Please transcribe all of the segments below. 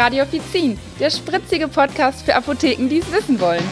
Radio Offizin, der spritzige Podcast für Apotheken, die es wissen wollen.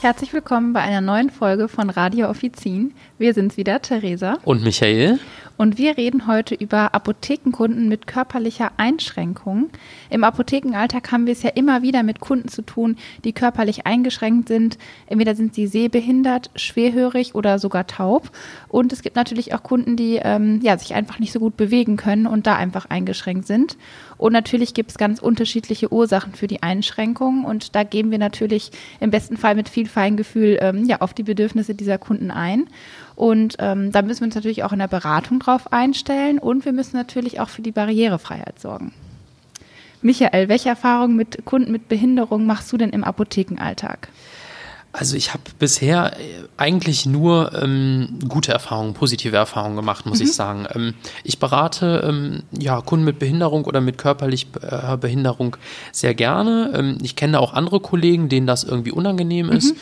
Herzlich willkommen bei einer neuen Folge von Radio Offizin. Wir sind's wieder, Theresa. Und Michael. Und wir reden heute über Apothekenkunden mit körperlicher Einschränkung. Im Apothekenalltag haben wir es ja immer wieder mit Kunden zu tun, die körperlich eingeschränkt sind. Entweder sind sie sehbehindert, schwerhörig oder sogar taub. Und es gibt natürlich auch Kunden, die ähm, ja, sich einfach nicht so gut bewegen können und da einfach eingeschränkt sind. Und natürlich gibt es ganz unterschiedliche Ursachen für die Einschränkung. Und da gehen wir natürlich im besten Fall mit viel Feingefühl ähm, ja, auf die Bedürfnisse dieser Kunden ein. Und ähm, da müssen wir uns natürlich auch in der Beratung drauf einstellen und wir müssen natürlich auch für die Barrierefreiheit sorgen. Michael, welche Erfahrungen mit Kunden mit Behinderung machst du denn im Apothekenalltag? Also ich habe bisher äh, eigentlich nur ähm, gute Erfahrungen, positive Erfahrungen gemacht, muss mhm. ich sagen. Ähm, ich berate ähm, ja, Kunden mit Behinderung oder mit körperlich äh, Behinderung sehr gerne. Ähm, ich kenne auch andere Kollegen, denen das irgendwie unangenehm mhm. ist.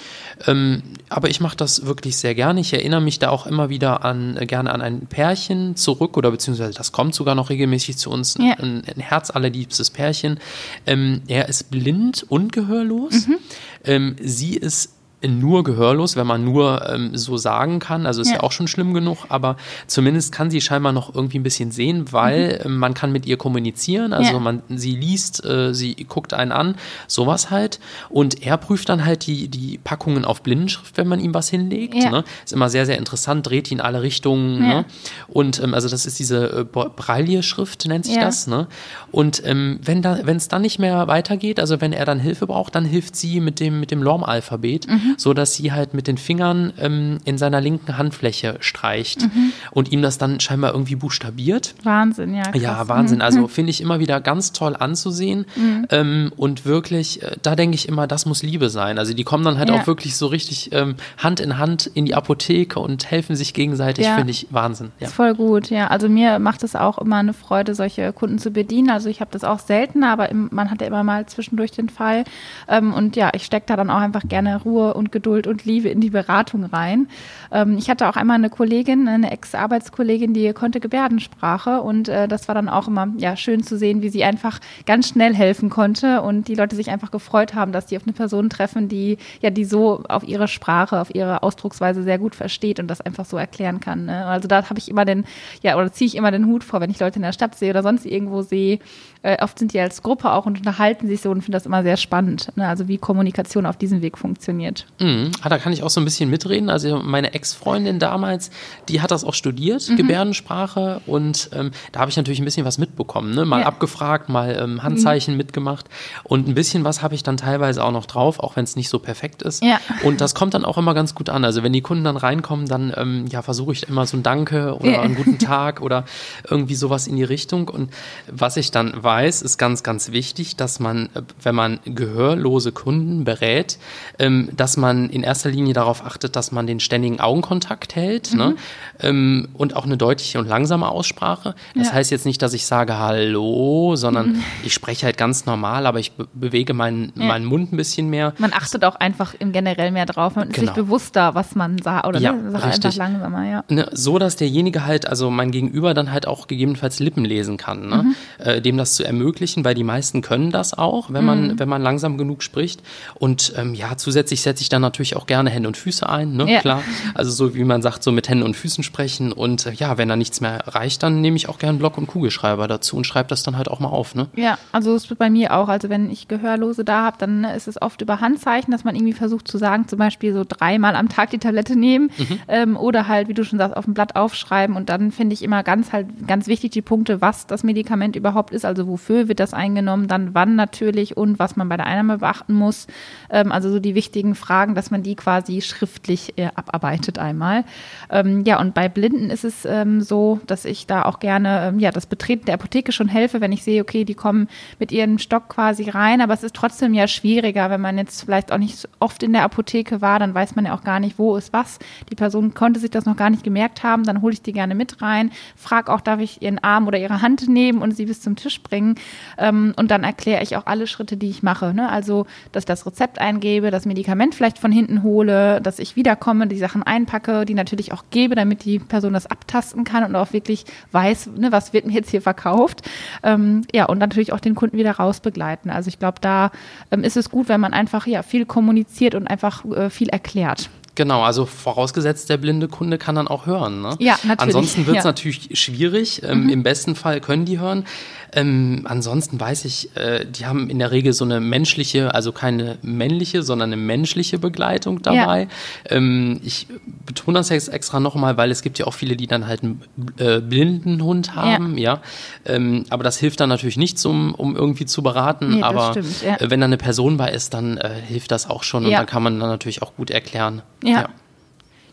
Ähm, aber ich mache das wirklich sehr gerne. Ich erinnere mich da auch immer wieder an äh, gerne an ein Pärchen zurück oder beziehungsweise das kommt sogar noch regelmäßig zu uns. Ja. Ein, ein herzallerliebstes Pärchen. Ähm, er ist blind und gehörlos. Mhm. sie ist nur gehörlos, wenn man nur ähm, so sagen kann. Also ist ja. ja. auch schon schlimm genug, aber zumindest kann sie scheinbar noch irgendwie ein bisschen sehen, weil mhm. äh, man kann mit ihr kommunizieren. Also ja. man, sie liest, äh, sie guckt einen an, sowas halt. Und er prüft dann halt die, die Packungen auf Blindenschrift, wenn man ihm was hinlegt. Ja. Ne? Ist immer sehr, sehr interessant, dreht ihn in alle Richtungen. Ne? Und ähm, also das ist diese äh, Braille-Schrift, nennt sich das. Ne? Und ähm, wenn da, wenn es dann nicht mehr weitergeht, also wenn er dann Hilfe braucht, dann hilft sie mit dem, mit dem Lorm-Alphabet. Mhm mhm. so dass sie halt mit den Fingern ähm, in seiner linken Handfläche streicht mhm. und ihm das dann scheinbar irgendwie buchstabiert. Wahnsinn, ja. Krass. Ja, Wahnsinn. Also mhm. finde ich immer wieder ganz toll anzusehen mhm. ähm, und wirklich, äh, da denke ich immer, das muss Liebe sein. Also die kommen dann halt ja. auch wirklich so richtig ähm, Hand in Hand in die Apotheke und helfen sich gegenseitig, ja. finde ich Wahnsinn. Ja. Ist voll gut, ja. Also mir macht es auch immer eine Freude, solche Kunden zu bedienen. Also ich habe das auch selten, aber im, man hat ja immer mal zwischendurch den Fall. Ähm, und ja, ich stecke da dann auch einfach gerne Ruhe und Geduld und Liebe in die Beratung rein. Ähm, ich hatte auch einmal eine Kollegin, eine Ex-Arbeitskollegin, die konnte Gebärdensprache und äh, das war dann auch immer ja, schön zu sehen, wie sie einfach ganz schnell helfen konnte und die Leute sich einfach gefreut haben, dass die auf eine Person treffen, die ja die so auf ihre Sprache, auf ihre Ausdrucksweise sehr gut versteht und das einfach so erklären kann. Ne? Also da habe ich immer den, ja, oder ziehe ich immer den Hut vor, wenn ich Leute in der Stadt sehe oder sonst irgendwo sehe. Äh, oft sind die als Gruppe auch und unterhalten sich so und finde das immer sehr spannend. Ne? Also wie Kommunikation auf diesem Weg funktioniert. Mhm. Ah, da kann ich auch so ein bisschen mitreden. Also meine Ex-Freundin damals, die hat das auch studiert, mhm. Gebärdensprache. Und ähm, da habe ich natürlich ein bisschen was mitbekommen. Ne? Mal ja. abgefragt, mal ähm, Handzeichen mhm. mitgemacht. Und ein bisschen was habe ich dann teilweise auch noch drauf, auch wenn es nicht so perfekt ist. Ja. Und das kommt dann auch immer ganz gut an. Also wenn die Kunden dann reinkommen, dann ähm, ja, versuche ich immer so ein Danke oder ja. einen guten Tag oder irgendwie sowas in die Richtung. Und was ich dann weiß, ist ganz, ganz wichtig, dass man, äh, wenn man gehörlose Kunden berät, ähm, dass man in erster Linie darauf achtet, dass man den ständigen Augenkontakt hält ne? mhm. ne? ähm, und auch eine deutliche und langsame Aussprache. Das ja. heißt jetzt nicht, dass ich sage Hallo, sondern mhm. ich spreche halt ganz normal, aber ich be bewege meinen, ja. meinen Mund ein bisschen mehr. Man achtet auch einfach im generell mehr drauf. Man ist genau. sich bewusster, was man sagt oder ja, ne? einfach langsamer. Ja. Ne, so, dass derjenige halt, also mein Gegenüber dann halt auch gegebenenfalls Lippen lesen kann, ne? Mhm. Äh, dem das zu ermöglichen, weil die meisten können das auch, wenn man, mhm. wenn man langsam genug spricht. Und ähm, ja, zusätzlich setze ich dann natürlich auch gerne Hände und Füße ein, ne? Ja. Klar. Also so wie man sagt, so mit Händen und Füßen sprechen. Und äh, ja, wenn da nichts mehr reicht, dann nehme ich auch gerne Block und Kugelschreiber dazu und schreibe das dann halt auch mal auf, ne? Ja, also es wird bei mir auch. Also wenn ich Gehörlose da habe, dann ist es oft über Handzeichen, dass man irgendwie versucht zu sagen, zum Beispiel so dreimal am Tag die Tablette nehmen mhm. ähm, oder halt, wie du schon sagst, auf dem Blatt aufschreiben. Und dann finde ich immer ganz halt ganz wichtig die Punkte, was das Medikament überhaupt ist, also wofür wird das eingenommen, dann wann natürlich und was man bei der Einnahme beachten muss. Ähm, also so die wichtigen Fragen, dass man die quasi schriftlich äh, abarbeitet einmal. Ähm, ja, und bei Blinden ist es ähm, so, dass ich da auch gerne ähm, ja, das Betreten der Apotheke schon helfe, wenn ich sehe, okay, die kommen mit ihrem Stock quasi rein, aber es ist trotzdem ja schwieriger, wenn man jetzt vielleicht auch nicht oft in der Apotheke war, dann weiß man ja auch gar nicht, wo ist was. Die Person konnte sich das noch gar nicht gemerkt haben, dann hole ich die gerne mit rein, frage auch, darf ich ihren Arm oder ihre Hand nehmen und sie bis zum Tisch bringen. Ähm, und dann erkläre ich auch alle Schritte, die ich mache. Ne? Also, dass ich das Rezept eingebe, das Medikament vielleicht vielleicht von hinten hole, dass ich wiederkomme, die Sachen einpacke, die natürlich auch gebe, damit die Person das abtasten kann und auch wirklich weiß, ne, was wird mir jetzt hier verkauft. Ähm, ja, und natürlich auch den Kunden wieder raus begleiten. Also ich glaube, da ähm, ist es gut, wenn man einfach ja viel kommuniziert und einfach äh, viel erklärt. Genau, also vorausgesetzt, der blinde Kunde kann dann auch hören. Ne? Ja, natürlich. Ansonsten wird es ja. natürlich schwierig. Ähm, mhm. Im besten Fall können die hören. Ähm, ansonsten weiß ich, äh, die haben in der Regel so eine menschliche, also keine männliche, sondern eine menschliche Begleitung dabei. Ja. Ähm, ich betone das jetzt extra nochmal, weil es gibt ja auch viele, die dann halt einen äh, blinden Hund haben, ja. ja? Ähm, aber das hilft dann natürlich nichts, um, um irgendwie zu beraten. Nee, aber stimmt, äh, wenn da eine Person bei ist, dann äh, hilft das auch schon und dann kann man dann natürlich auch gut erklären. Ja.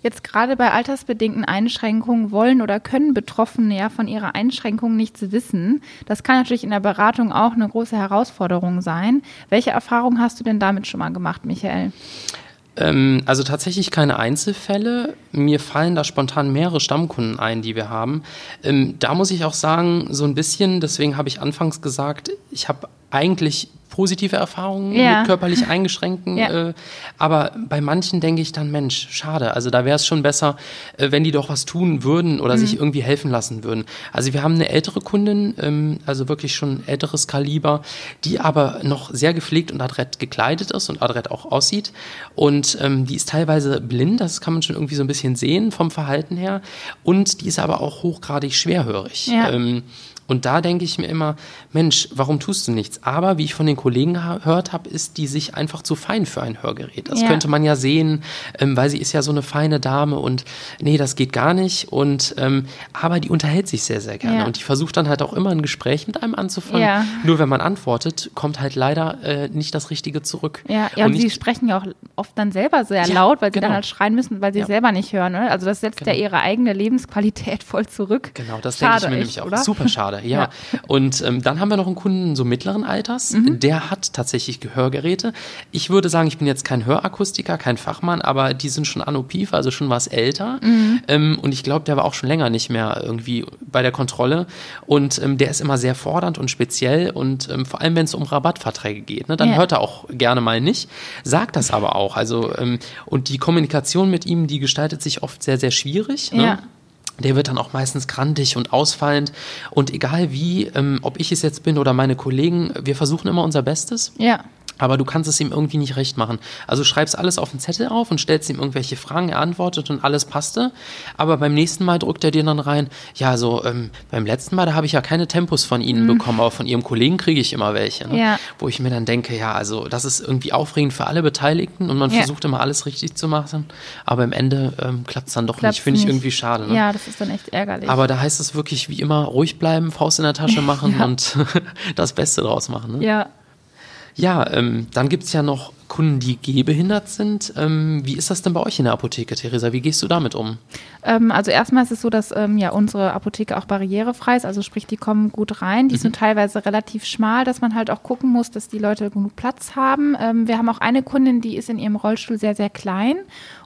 Jetzt gerade bei altersbedingten Einschränkungen wollen oder können Betroffene ja von ihrer Einschränkung nichts wissen. Das kann natürlich in der Beratung auch eine große Herausforderung sein. Welche Erfahrungen hast du denn damit schon mal gemacht, Michael? Ähm, also tatsächlich keine Einzelfälle. Mir fallen da spontan mehrere Stammkunden ein, die wir haben. Ähm, da muss ich auch sagen, so ein bisschen, deswegen habe ich anfangs gesagt, ich habe eigentlich positive Erfahrungen ja. mit körperlich eingeschränkten. Ja. Äh, aber bei manchen denke ich dann, Mensch, schade. Also da wäre es schon besser, äh, wenn die doch was tun würden oder mhm. sich irgendwie helfen lassen würden. Also wir haben eine ältere Kundin, ähm, also wirklich schon älteres Kaliber, die aber noch sehr gepflegt und adrett gekleidet ist und adrett auch aussieht. Und ähm, die ist teilweise blind, das kann man schon irgendwie so ein bisschen sehen vom Verhalten her. Und die ist aber auch hochgradig schwerhörig. Ja. Ähm, und da denke ich mir immer, Mensch, warum tust du nichts? Aber wie ich von den Kollegen gehört habe, ist die sich einfach zu fein für ein Hörgerät. Das ja. könnte man ja sehen, ähm, weil sie ist ja so eine feine Dame und nee, das geht gar nicht. Und ähm, aber die unterhält sich sehr, sehr gerne. Ja. Und die versucht dann halt auch immer ein Gespräch mit einem anzufangen. Ja. Nur wenn man antwortet, kommt halt leider äh, nicht das Richtige zurück. Ja, und, und sie sprechen ja auch oft dann selber sehr laut, weil sie genau. dann halt schreien müssen, weil sie selber nicht hören. Oder? Also das setzt genau. ja ihre eigene Lebensqualität voll zurück. Genau, das denke ich mir nämlich auch. Oder? Super schade gerade, ja. ja. Und ähm, dann haben wir noch einen Kunden so mittleren Alters, mhm. der hat tatsächlich Gehörgeräte. Ich würde sagen, ich bin jetzt kein Hörakustiker, kein Fachmann, aber die sind schon anopif, also schon was älter. Mhm. Ähm, und ich glaube, der war auch schon länger nicht mehr irgendwie bei der Kontrolle. Und ähm, der ist immer sehr fordernd und speziell und ähm, vor allem, wenn es um Rabattverträge geht, ne, dann ja. hört er auch gerne mal nicht, sagt das aber auch. Also ähm, und die Kommunikation mit ihm, die gestaltet sich oft sehr, sehr schwierig. Ne? Ja der wird dann auch meistens grandig und ausfallend. Und egal wie, ähm, ob ich es jetzt bin oder meine Kollegen, wir versuchen immer unser Bestes. Ja aber du kannst es ihm irgendwie nicht recht machen. Also schreibst alles auf den Zettel auf und stellst ihm irgendwelche Fragen, er antwortet und alles passte. Aber beim nächsten Mal drückt er dir dann rein, ja, so ähm, beim letzten Mal, da habe ich ja keine Tempos von Ihnen mhm. bekommen, aber von Ihrem Kollegen kriege ich immer welche. Ne? Ja. Wo ich mir dann denke, ja, also das ist irgendwie aufregend für alle Beteiligten und man ja. versucht immer alles richtig zu machen, aber im Ende ähm, klappt es dann doch Klappt's nicht. Finde ich irgendwie schade. Ne? Ja, das ist dann echt ärgerlich. Aber da heißt es wirklich wie immer, ruhig bleiben, Faust in der Tasche machen ja. und das Beste draus machen. Ne? Ja. Ja, ähm, dann gibt es ja noch Kunden, die gehbehindert sind. Ähm, wie ist das denn bei euch in der Apotheke, Theresa? Wie gehst du damit um? Ähm, also erstmal ist es so, dass ähm, ja unsere Apotheke auch barrierefrei ist, also sprich, die kommen gut rein. Die mhm. sind teilweise relativ schmal, dass man halt auch gucken muss, dass die Leute genug Platz haben. Ähm, wir haben auch eine Kundin, die ist in ihrem Rollstuhl sehr, sehr klein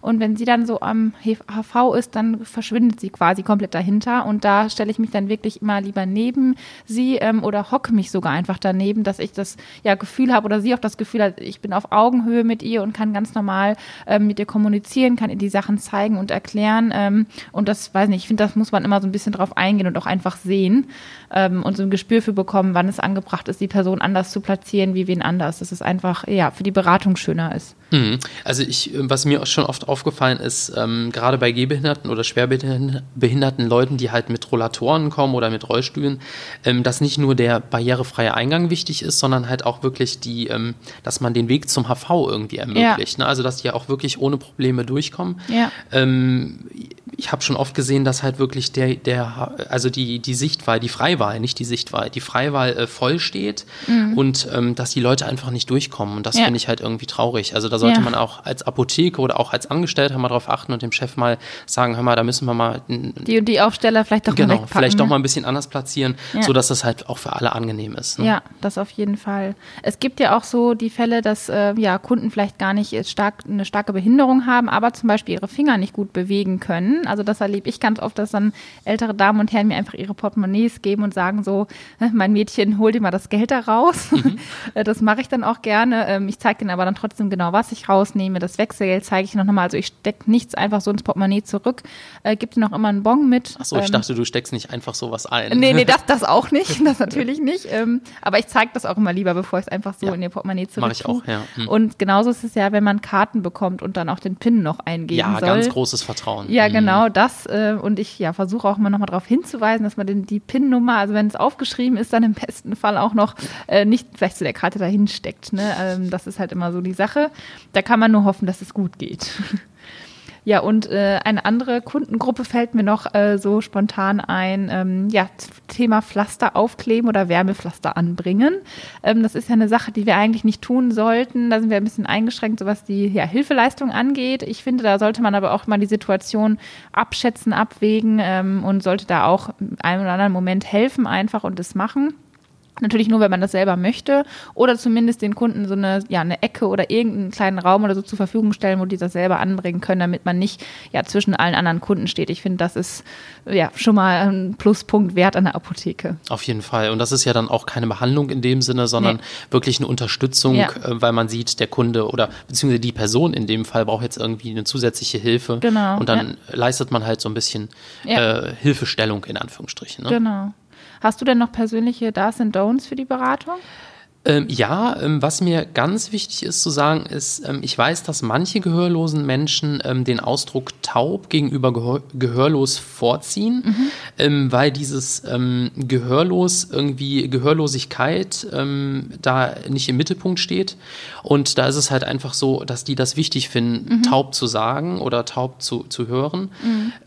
und wenn sie dann so am HV ist, dann verschwindet sie quasi komplett dahinter und da stelle ich mich dann wirklich immer lieber neben sie ähm, oder hocke mich sogar einfach daneben, dass ich das ja Gefühl habe oder sie auch das Gefühl hat, ich bin auf Augenhöhe mit ihr und kann ganz normal ähm, mit ihr kommunizieren, kann ihr die Sachen zeigen und erklären. Ähm, und das, weiß nicht, ich finde, das muss man immer so ein bisschen drauf eingehen und auch einfach sehen ähm, und so ein Gespür für bekommen, wann es angebracht ist, die Person anders zu platzieren wie wen anders. Dass es einfach, ja, für die Beratung schöner ist. Mhm. Also ich, was mir schon oft aufgefallen ist, ähm, gerade bei gehbehinderten oder schwerbehinderten Leuten, die halt mit Rollatoren kommen oder mit Rollstühlen, ähm, dass nicht nur der barrierefreie Eingang wichtig ist, sondern halt auch wirklich die, ähm, dass man den Weg zum HV irgendwie ermöglicht. Ja. Ne? Also dass die ja auch wirklich ohne Probleme durchkommen. Ja. Ähm, ich habe schon oft gesehen, dass halt wirklich der, der, also die, die Sichtwahl, die Freiwahl, nicht die Sichtwahl, die Freiwahl äh, voll steht mhm. und ähm, dass die Leute einfach nicht durchkommen. Und das ja. finde ich halt irgendwie traurig. Also da sollte ja. man auch als Apotheke oder auch als Angestellter mal drauf achten und dem Chef mal sagen, hör mal, da müssen wir mal die und die Aufsteller vielleicht doch genau, mal vielleicht doch mal ein bisschen anders platzieren, ja. so das halt auch für alle angenehm ist. Ne? Ja, das auf jeden Fall. Es gibt ja auch so die Fälle, dass äh, ja Kunden vielleicht gar nicht stark eine starke Behinderung haben, aber zum Beispiel ihre Finger nicht gut bewegen können können. Also das erlebe ich ganz oft, dass dann ältere Damen und Herren mir einfach ihre Portemonnaies geben und sagen so, mein Mädchen, hol dir mal das Geld da raus. Mhm. Das mache ich dann auch gerne. Ähm, ich zeige denen aber dann trotzdem genau, was ich rausnehme. Das Wechselgeld zeige ich noch nochmal. Also ich stecke nichts einfach so ins Portemonnaie zurück. Äh, gibt noch immer einen Bon mit. Achso, ich ähm, dachte, du steckst nicht einfach sowas ein. Nee, nee, das, das auch nicht. Das natürlich nicht. Ähm, aber ich zeige das auch immer lieber, bevor ich es einfach so ja. in ihr Portemonnaie zurück Mache ich auch, ja. Hm. Und genauso ist es ja, wenn man Karten bekommt und dann auch den PIN noch eingeben ja, soll. Ja, ganz großes Vertrauen. Ja, mhm. Genau das. Äh, und ich ja, versuche auch immer nochmal darauf hinzuweisen, dass man den, die PIN-Nummer, also wenn es aufgeschrieben ist, dann im besten Fall auch noch äh, nicht vielleicht zu der Karte dahin steckt. Ne? Ähm, das ist halt immer so die Sache. Da kann man nur hoffen, dass es gut geht. Ja, und äh, eine andere Kundengruppe fällt mir noch äh, so spontan ein. Ähm, ja, Thema Pflaster aufkleben oder Wärmepflaster anbringen. Ähm, das ist ja eine Sache, die wir eigentlich nicht tun sollten. Da sind wir ein bisschen eingeschränkt, so was die ja, Hilfeleistung angeht. Ich finde, da sollte man aber auch mal die Situation abschätzen, abwägen ähm, und sollte da auch einem oder anderen Moment helfen einfach und das machen. Natürlich nur, wenn man das selber möchte oder zumindest den Kunden so eine, ja, eine Ecke oder irgendeinen kleinen Raum oder so zur Verfügung stellen, wo die das selber anbringen können, damit man nicht ja, zwischen allen anderen Kunden steht. Ich finde, das ist ja schon mal ein Pluspunkt wert an der Apotheke. Auf jeden Fall. Und das ist ja dann auch keine Behandlung in dem Sinne, sondern nee. wirklich eine Unterstützung, ja. Äh, weil man sieht, der Kunde oder beziehungsweise die Person in dem Fall braucht jetzt irgendwie eine zusätzliche Hilfe. Genau. Und dann ja. leistet man halt so ein bisschen äh, Hilfestellung in Anführungsstrichen. Ne? Genau. Hast du denn noch persönliche Do's and Don'ts für die Beratung? Ähm, ja, ähm, was mir ganz wichtig ist zu sagen, ist, ähm, ich weiß, dass manche gehörlosen Menschen ähm, den Ausdruck taub gegenüber gehör gehörlos vorziehen, mhm. Ähm, weil dieses ähm, Gehörlos irgendwie Gehörlosigkeit da nicht im Mittelpunkt steht. Und da ist es halt einfach so, dass die das wichtig finden, mhm. taub zu sagen oder taub zu, zu hören.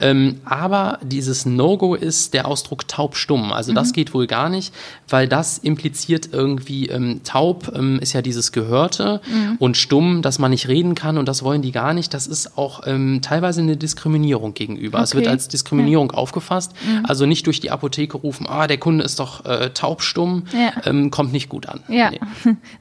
Mhm. aber dieses No-Go ist der Ausdruck taub-stumm. Also das mhm. geht wohl gar nicht, weil das impliziert irgendwie ähm, taub ähm, ist ja dieses Gehörte mhm. und stumm, dass man nicht reden kann und das wollen die gar nicht. Das ist auch ähm, teilweise eine Diskriminierung gegenüber. Okay. Es wird als Diskriminierung ja. aufgefasst. Mhm. Also nicht durch die Apotheke rufen, ah, der Kunde ist doch äh, taubstumm, ja. Ähm, kommt nicht gut an. Ja, nee.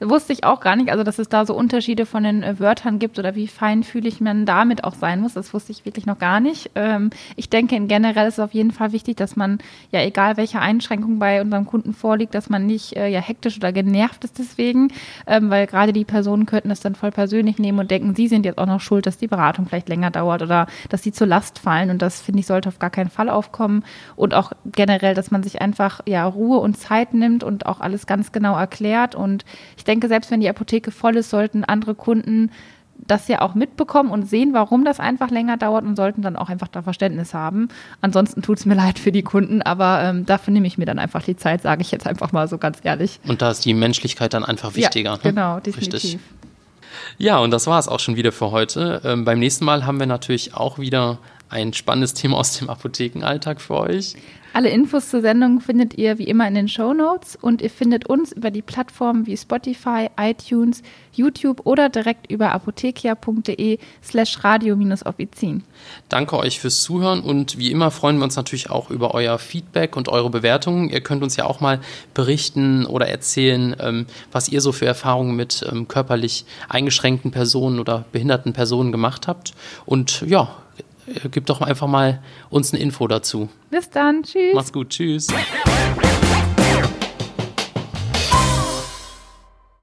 wusste ich auch gar nicht. Also dass es da so Unterschiede von den äh, Wörtern gibt oder wie feinfühlig man damit auch sein muss, das wusste ich wirklich noch gar nicht. Ähm, ich denke, in generell ist es auf jeden Fall wichtig, dass man ja egal welche Einschränkung bei unserem Kunden vorliegt, dass man nicht äh, ja hektisch oder genervt nervt es deswegen, ähm, weil gerade die Personen könnten es dann voll persönlich nehmen und denken, sie sind jetzt auch noch schuld, dass die Beratung vielleicht länger dauert oder dass sie zur Last fallen. Und das finde ich sollte auf gar keinen Fall aufkommen. Und auch generell, dass man sich einfach ja Ruhe und Zeit nimmt und auch alles ganz genau erklärt. Und ich denke, selbst wenn die Apotheke voll ist, sollten andere Kunden das ja auch mitbekommen und sehen, warum das einfach länger dauert und sollten dann auch einfach da Verständnis haben. Ansonsten tut es mir leid für die Kunden, aber ähm, dafür nehme ich mir dann einfach die Zeit, sage ich jetzt einfach mal so ganz ehrlich. Und da ist die Menschlichkeit dann einfach wichtiger. Ja, ne? genau, definitiv. Richtig. Ja, und das war es auch schon wieder für heute. Ähm, beim nächsten Mal haben wir natürlich auch wieder ein spannendes Thema aus dem Apothekenalltag für euch. Alle Infos zur Sendung findet ihr wie immer in den Show Notes und ihr findet uns über die Plattformen wie Spotify, iTunes, YouTube oder direkt über apothekia.de slash radio-offizin. Danke euch fürs Zuhören und wie immer freuen wir uns natürlich auch über euer Feedback und eure Bewertungen. Ihr könnt uns ja auch mal berichten oder erzählen, ähm, was ihr so für Erfahrungen mit ähm, körperlich eingeschränkten Personen oder behinderten Personen gemacht habt. Und ja, gib doch einfach mal uns eine Info dazu. Bis dann. Tschüss. Mach's gut. Tschüss.